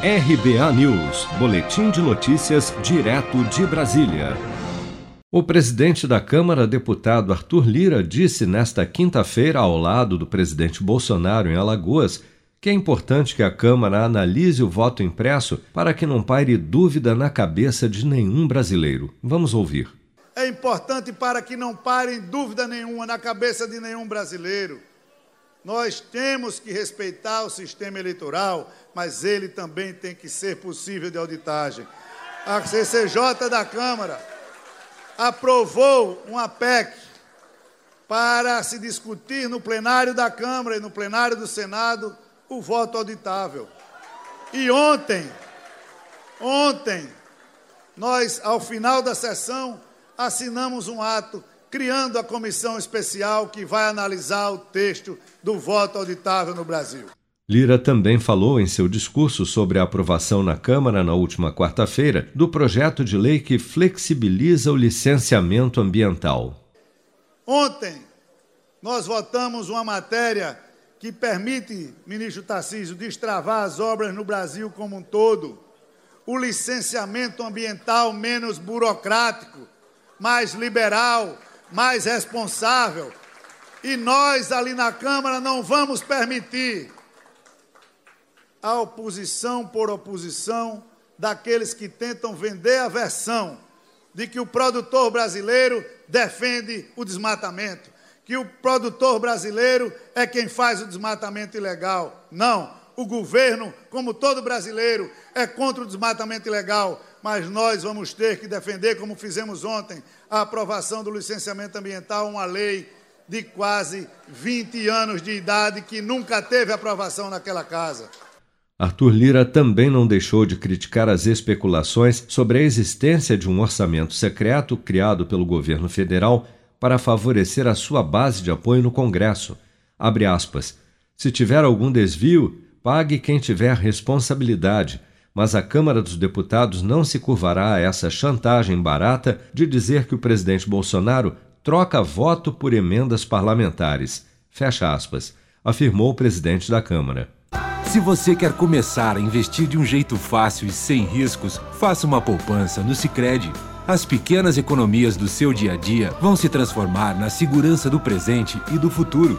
RBA News, Boletim de Notícias, direto de Brasília. O presidente da Câmara, deputado Arthur Lira, disse nesta quinta-feira, ao lado do presidente Bolsonaro em Alagoas, que é importante que a Câmara analise o voto impresso para que não paire dúvida na cabeça de nenhum brasileiro. Vamos ouvir. É importante para que não pare dúvida nenhuma na cabeça de nenhum brasileiro. Nós temos que respeitar o sistema eleitoral, mas ele também tem que ser possível de auditagem. A CCJ da Câmara aprovou uma PEC para se discutir no plenário da Câmara e no plenário do Senado o voto auditável. E ontem, ontem, nós, ao final da sessão, assinamos um ato criando a comissão especial que vai analisar o texto do voto auditável no Brasil. Lira também falou em seu discurso sobre a aprovação na Câmara na última quarta-feira do projeto de lei que flexibiliza o licenciamento ambiental. Ontem, nós votamos uma matéria que permite, ministro Tarcísio, destravar as obras no Brasil como um todo. O licenciamento ambiental menos burocrático, mais liberal, mais responsável. E nós, ali na Câmara, não vamos permitir a oposição por oposição daqueles que tentam vender a versão de que o produtor brasileiro defende o desmatamento que o produtor brasileiro é quem faz o desmatamento ilegal. Não, o governo, como todo brasileiro, é contra o desmatamento ilegal, mas nós vamos ter que defender, como fizemos ontem, a aprovação do licenciamento ambiental, uma lei de quase 20 anos de idade que nunca teve aprovação naquela casa. Arthur Lira também não deixou de criticar as especulações sobre a existência de um orçamento secreto criado pelo governo federal para favorecer a sua base de apoio no Congresso. Aspas. Se tiver algum desvio, pague quem tiver responsabilidade, mas a Câmara dos Deputados não se curvará a essa chantagem barata de dizer que o presidente Bolsonaro troca voto por emendas parlamentares. Fecha aspas, afirmou o presidente da Câmara. Se você quer começar a investir de um jeito fácil e sem riscos, faça uma poupança no Sicredi. As pequenas economias do seu dia a dia vão se transformar na segurança do presente e do futuro.